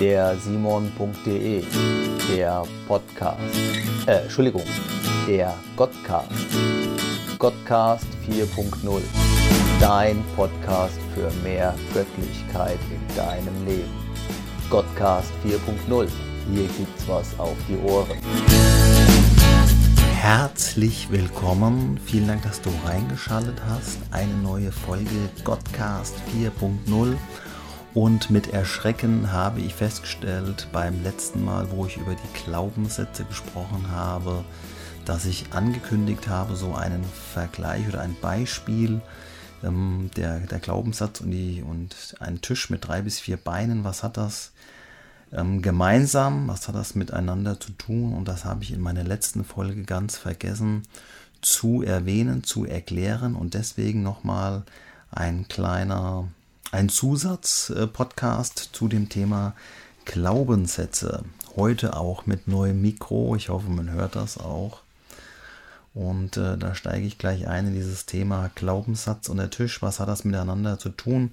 der Simon.de, der Podcast, äh, Entschuldigung, der Godcast, Godcast 4.0, dein Podcast für mehr Göttlichkeit in deinem Leben. Godcast 4.0, hier gibt's was auf die Ohren. Herzlich willkommen, vielen Dank, dass du reingeschaltet hast. Eine neue Folge Godcast 4.0 und mit Erschrecken habe ich festgestellt beim letzten Mal, wo ich über die Glaubenssätze gesprochen habe, dass ich angekündigt habe, so einen Vergleich oder ein Beispiel ähm, der, der Glaubenssatz und, die, und ein Tisch mit drei bis vier Beinen, was hat das ähm, gemeinsam, was hat das miteinander zu tun? Und das habe ich in meiner letzten Folge ganz vergessen zu erwähnen, zu erklären und deswegen nochmal ein kleiner ein Zusatz-Podcast zu dem Thema Glaubenssätze. Heute auch mit neuem Mikro. Ich hoffe, man hört das auch. Und äh, da steige ich gleich ein in dieses Thema Glaubenssatz und der Tisch. Was hat das miteinander zu tun?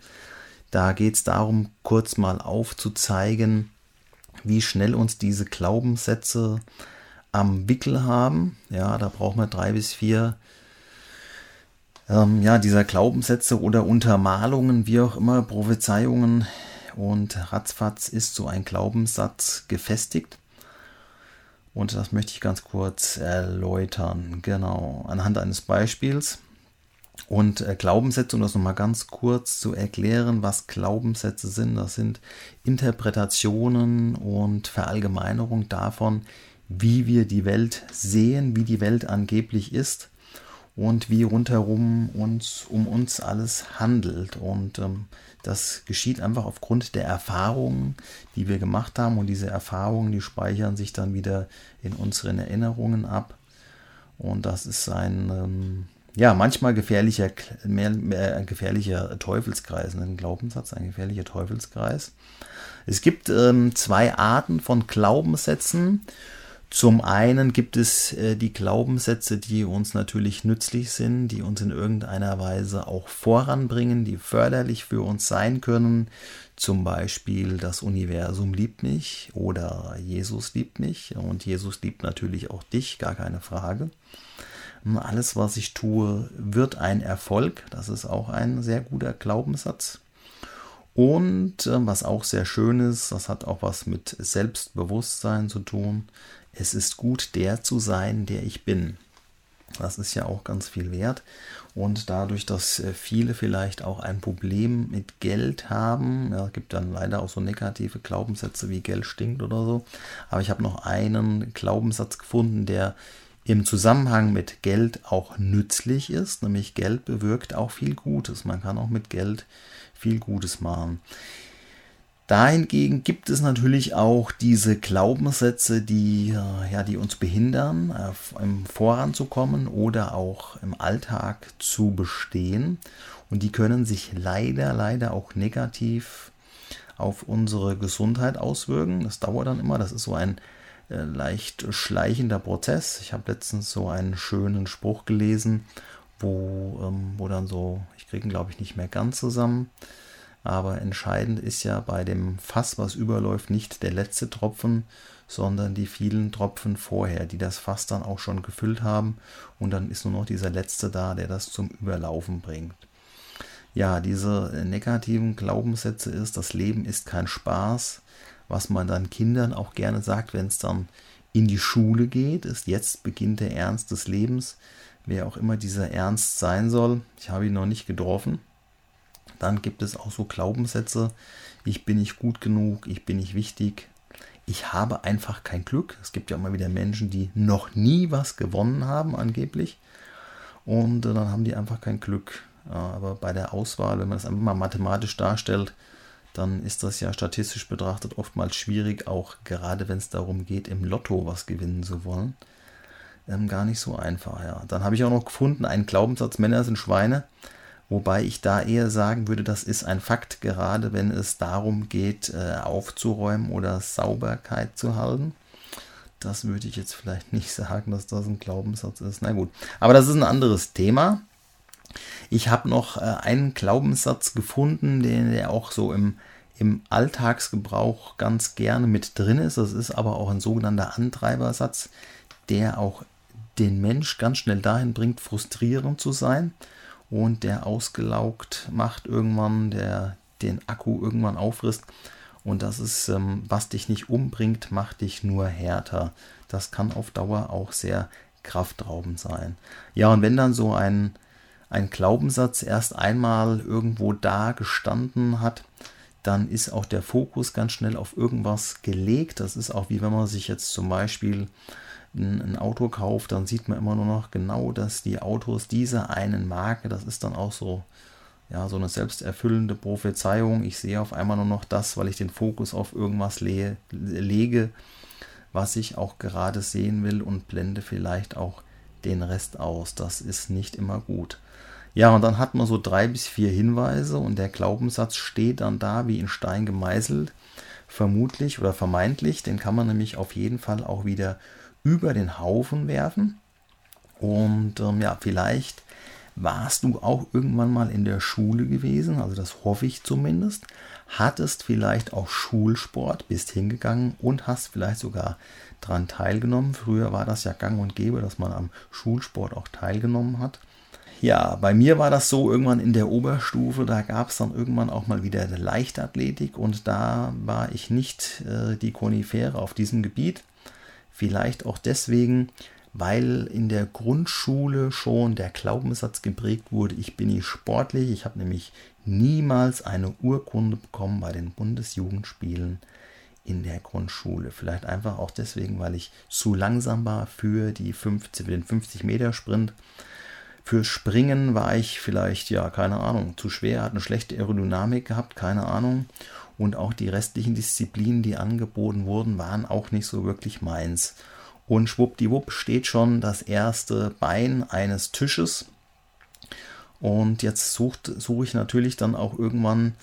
Da geht es darum, kurz mal aufzuzeigen, wie schnell uns diese Glaubenssätze am Wickel haben. Ja, da braucht man drei bis vier ähm, ja, dieser Glaubenssätze oder Untermalungen, wie auch immer, Prophezeiungen. Und ratzfatz ist so ein Glaubenssatz gefestigt. Und das möchte ich ganz kurz erläutern. Genau, anhand eines Beispiels. Und äh, Glaubenssätze, um das nochmal ganz kurz zu erklären, was Glaubenssätze sind, das sind Interpretationen und Verallgemeinerung davon, wie wir die Welt sehen, wie die Welt angeblich ist und wie rundherum uns um uns alles handelt. Und ähm, das geschieht einfach aufgrund der Erfahrungen, die wir gemacht haben. Und diese Erfahrungen, die speichern sich dann wieder in unseren Erinnerungen ab. Und das ist ein ähm, ja manchmal gefährlicher, mehr, mehr ein gefährlicher Teufelskreis, ein Glaubenssatz, ein gefährlicher Teufelskreis. Es gibt ähm, zwei Arten von Glaubenssätzen. Zum einen gibt es äh, die Glaubenssätze, die uns natürlich nützlich sind, die uns in irgendeiner Weise auch voranbringen, die förderlich für uns sein können. Zum Beispiel das Universum liebt mich oder Jesus liebt mich und Jesus liebt natürlich auch dich, gar keine Frage. Alles, was ich tue, wird ein Erfolg. Das ist auch ein sehr guter Glaubenssatz. Und äh, was auch sehr schön ist, das hat auch was mit Selbstbewusstsein zu tun es ist gut, der zu sein, der ich bin. Das ist ja auch ganz viel wert. Und dadurch, dass äh, viele vielleicht auch ein Problem mit Geld haben, ja, gibt dann leider auch so negative Glaubenssätze wie Geld stinkt oder so. Aber ich habe noch einen Glaubenssatz gefunden, der im Zusammenhang mit Geld auch nützlich ist, nämlich Geld bewirkt auch viel Gutes. Man kann auch mit Geld viel Gutes machen. Dahingegen gibt es natürlich auch diese Glaubenssätze, die, äh, ja, die uns behindern, äh, im voranzukommen oder auch im Alltag zu bestehen. Und die können sich leider, leider auch negativ auf unsere Gesundheit auswirken. Das dauert dann immer. Das ist so ein äh, leicht schleichender Prozess. Ich habe letztens so einen schönen Spruch gelesen, wo, ähm, wo dann so, ich kriege ihn glaube ich nicht mehr ganz zusammen, aber entscheidend ist ja bei dem Fass, was überläuft, nicht der letzte Tropfen, sondern die vielen Tropfen vorher, die das Fass dann auch schon gefüllt haben. Und dann ist nur noch dieser letzte da, der das zum Überlaufen bringt. Ja, diese negativen Glaubenssätze ist, das Leben ist kein Spaß, was man dann Kindern auch gerne sagt, wenn es dann in die Schule geht, ist jetzt beginnt der Ernst des Lebens, wer auch immer dieser Ernst sein soll. Ich habe ihn noch nicht getroffen, dann gibt es auch so Glaubenssätze, ich bin nicht gut genug, ich bin nicht wichtig, ich habe einfach kein Glück. Es gibt ja immer wieder Menschen, die noch nie was gewonnen haben, angeblich. Und äh, dann haben die einfach kein Glück. Aber bei der Auswahl, wenn man das einfach mal mathematisch darstellt, dann ist das ja statistisch betrachtet oftmals schwierig, auch gerade wenn es darum geht, im Lotto was gewinnen zu wollen. Ähm, gar nicht so einfach, ja. Dann habe ich auch noch gefunden, einen Glaubenssatz, Männer sind Schweine. Wobei ich da eher sagen würde, das ist ein Fakt, gerade wenn es darum geht, äh, aufzuräumen oder Sauberkeit zu halten. Das würde ich jetzt vielleicht nicht sagen, dass das ein Glaubenssatz ist. Na gut, aber das ist ein anderes Thema. Ich habe noch äh, einen Glaubenssatz gefunden, den der auch so im, im Alltagsgebrauch ganz gerne mit drin ist. Das ist aber auch ein sogenannter Antreibersatz, der auch den Mensch ganz schnell dahin bringt, frustrierend zu sein und der ausgelaugt macht irgendwann, der den Akku irgendwann auffrisst. Und das ist, ähm, was dich nicht umbringt, macht dich nur härter. Das kann auf Dauer auch sehr kraftraubend sein. Ja, und wenn dann so ein, ein Glaubenssatz erst einmal irgendwo da gestanden hat, dann ist auch der Fokus ganz schnell auf irgendwas gelegt. Das ist auch wie wenn man sich jetzt zum Beispiel ein, Auto kauft, dann sieht man immer nur noch genau, dass die Autos dieser einen Marke, das ist dann auch so, ja, so eine selbsterfüllende Prophezeiung. Ich sehe auf einmal nur noch das, weil ich den Fokus auf irgendwas le lege, was ich auch gerade sehen will und blende vielleicht auch den Rest aus. Das ist nicht immer gut. Ja, und dann hat man so drei bis vier Hinweise und der Glaubenssatz steht dann da wie in Stein gemeißelt, vermutlich oder vermeintlich. Den kann man nämlich auf jeden Fall auch wieder über den Haufen werfen. Und ähm, ja, vielleicht warst du auch irgendwann mal in der Schule gewesen, also das hoffe ich zumindest. Hattest vielleicht auch Schulsport, bist hingegangen und hast vielleicht sogar daran teilgenommen. Früher war das ja gang und gäbe, dass man am Schulsport auch teilgenommen hat. Ja, bei mir war das so irgendwann in der Oberstufe, da gab es dann irgendwann auch mal wieder Leichtathletik und da war ich nicht äh, die Konifere auf diesem Gebiet. Vielleicht auch deswegen, weil in der Grundschule schon der Glaubenssatz geprägt wurde, ich bin nicht sportlich. Ich habe nämlich niemals eine Urkunde bekommen bei den Bundesjugendspielen in der Grundschule. Vielleicht einfach auch deswegen, weil ich zu langsam war für, die 50, für den 50-Meter-Sprint. Für Springen war ich vielleicht, ja, keine Ahnung, zu schwer, hat eine schlechte Aerodynamik gehabt, keine Ahnung. Und auch die restlichen Disziplinen, die angeboten wurden, waren auch nicht so wirklich meins. Und schwuppdiwupp steht schon das erste Bein eines Tisches. Und jetzt suche ich natürlich dann auch irgendwann,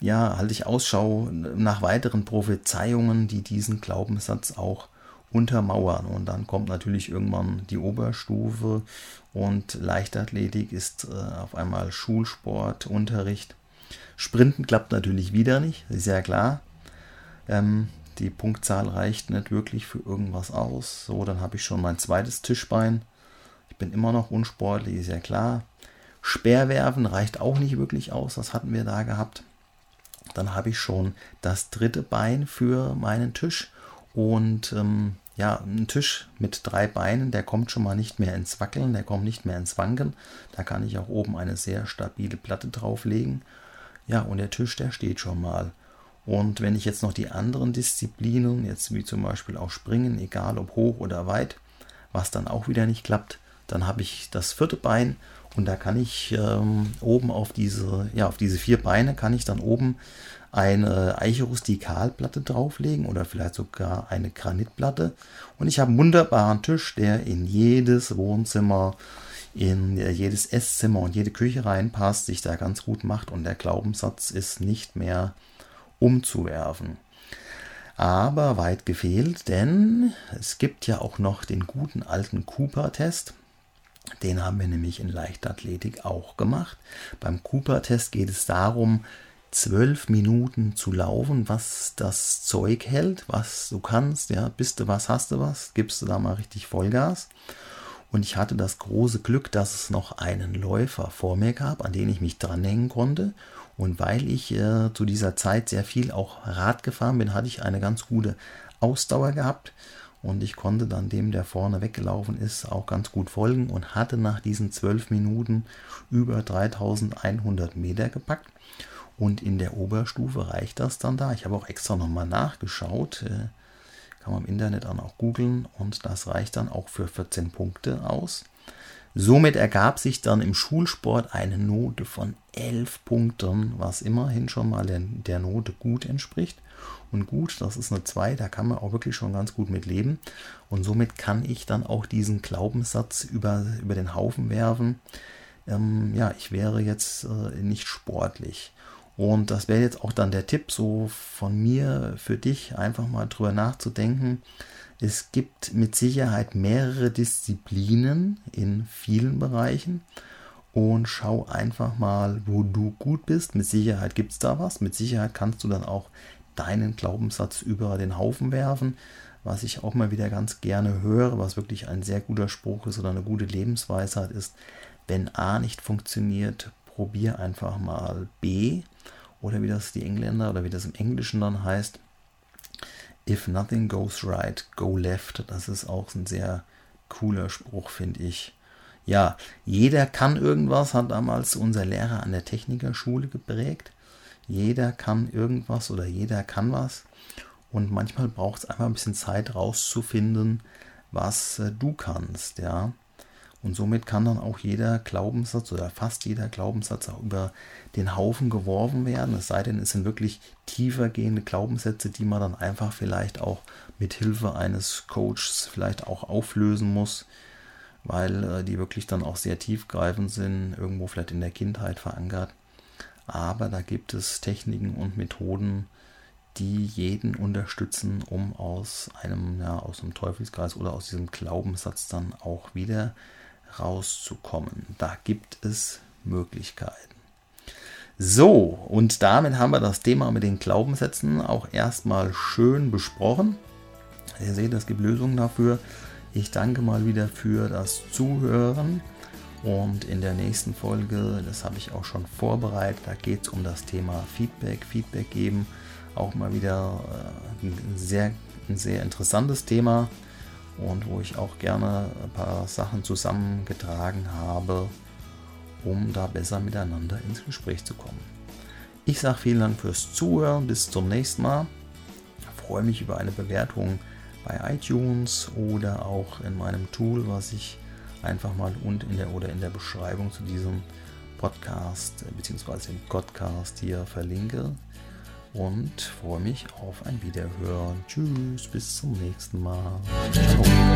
ja, halte ich Ausschau nach weiteren Prophezeiungen, die diesen Glaubenssatz auch untermauern. Und dann kommt natürlich irgendwann die Oberstufe und Leichtathletik ist äh, auf einmal Schulsport, Unterricht. Sprinten klappt natürlich wieder nicht, ist ja klar. Ähm, die Punktzahl reicht nicht wirklich für irgendwas aus. So, dann habe ich schon mein zweites Tischbein. Ich bin immer noch unsportlich, ist ja klar. Speerwerfen reicht auch nicht wirklich aus, das hatten wir da gehabt. Dann habe ich schon das dritte Bein für meinen Tisch und ähm, ja, ein Tisch mit drei Beinen, der kommt schon mal nicht mehr ins Wackeln, der kommt nicht mehr ins Wanken. Da kann ich auch oben eine sehr stabile Platte drauflegen. Ja, und der Tisch, der steht schon mal. Und wenn ich jetzt noch die anderen Disziplinen, jetzt wie zum Beispiel auch Springen, egal ob hoch oder weit, was dann auch wieder nicht klappt, dann habe ich das vierte Bein und da kann ich ähm, oben auf diese, ja, auf diese vier Beine kann ich dann oben eine Eiche-Rustikalplatte drauflegen oder vielleicht sogar eine Granitplatte. Und ich habe einen wunderbaren Tisch, der in jedes Wohnzimmer, in jedes Esszimmer und jede Küche reinpasst, sich da ganz gut macht und der Glaubenssatz ist nicht mehr umzuwerfen. Aber weit gefehlt, denn es gibt ja auch noch den guten alten Cooper-Test. Den haben wir nämlich in Leichtathletik auch gemacht. Beim Cooper-Test geht es darum, zwölf Minuten zu laufen, was das Zeug hält, was du kannst, ja, bist du was, hast du was, gibst du da mal richtig Vollgas. Und ich hatte das große Glück, dass es noch einen Läufer vor mir gab, an den ich mich dranhängen konnte. Und weil ich äh, zu dieser Zeit sehr viel auch Rad gefahren bin, hatte ich eine ganz gute Ausdauer gehabt. Und ich konnte dann dem, der vorne weggelaufen ist, auch ganz gut folgen und hatte nach diesen zwölf Minuten über 3100 Meter gepackt. Und in der Oberstufe reicht das dann da. Ich habe auch extra nochmal nachgeschaut. Äh, kann man im Internet dann auch googeln. Und das reicht dann auch für 14 Punkte aus. Somit ergab sich dann im Schulsport eine Note von 11 Punkten, was immerhin schon mal der, Note gut entspricht. Und gut, das ist eine 2, da kann man auch wirklich schon ganz gut mit leben. Und somit kann ich dann auch diesen Glaubenssatz über, über den Haufen werfen. Ähm, ja, ich wäre jetzt äh, nicht sportlich. Und das wäre jetzt auch dann der Tipp so von mir für dich, einfach mal drüber nachzudenken. Es gibt mit Sicherheit mehrere Disziplinen in vielen Bereichen. und schau einfach mal, wo du gut bist. Mit Sicherheit gibt es da was. Mit Sicherheit kannst du dann auch deinen Glaubenssatz über den Haufen werfen. Was ich auch mal wieder ganz gerne höre, was wirklich ein sehr guter Spruch ist oder eine gute Lebensweisheit ist, wenn A nicht funktioniert, probier einfach mal B oder wie das die Engländer oder wie das im Englischen dann heißt. If nothing goes right, go left. Das ist auch ein sehr cooler Spruch, finde ich. Ja, jeder kann irgendwas, hat damals unser Lehrer an der Technikerschule geprägt. Jeder kann irgendwas oder jeder kann was. Und manchmal braucht es einfach ein bisschen Zeit rauszufinden, was äh, du kannst, ja. Und somit kann dann auch jeder Glaubenssatz oder fast jeder Glaubenssatz auch über den Haufen geworfen werden. Es sei denn, es sind wirklich tiefer gehende Glaubenssätze, die man dann einfach vielleicht auch mit Hilfe eines Coaches vielleicht auch auflösen muss, weil äh, die wirklich dann auch sehr tiefgreifend sind, irgendwo vielleicht in der Kindheit verankert. Aber da gibt es Techniken und Methoden, die jeden unterstützen, um aus einem, ja, aus einem Teufelskreis oder aus diesem Glaubenssatz dann auch wieder rauszukommen. Da gibt es Möglichkeiten. So, und damit haben wir das Thema mit den Glaubenssätzen auch erstmal schön besprochen. Ihr seht, es gibt Lösungen dafür. Ich danke mal wieder für das Zuhören. Und in der nächsten Folge, das habe ich auch schon vorbereitet, da geht es um das Thema Feedback, Feedback geben. Auch mal wieder äh, ein, sehr, ein sehr interessantes Thema und wo ich auch gerne ein paar Sachen zusammengetragen habe, um da besser miteinander ins Gespräch zu kommen. Ich sage vielen Dank fürs Zuhören, bis zum nächsten Mal. Ich freue mich über eine Bewertung bei iTunes oder auch in meinem Tool, was ich einfach mal und in der oder in der Beschreibung zu diesem Podcast bzw. dem Podcast hier verlinke und freue mich auf ein Wiederhören. Tschüss, bis zum nächsten Mal. Ciao.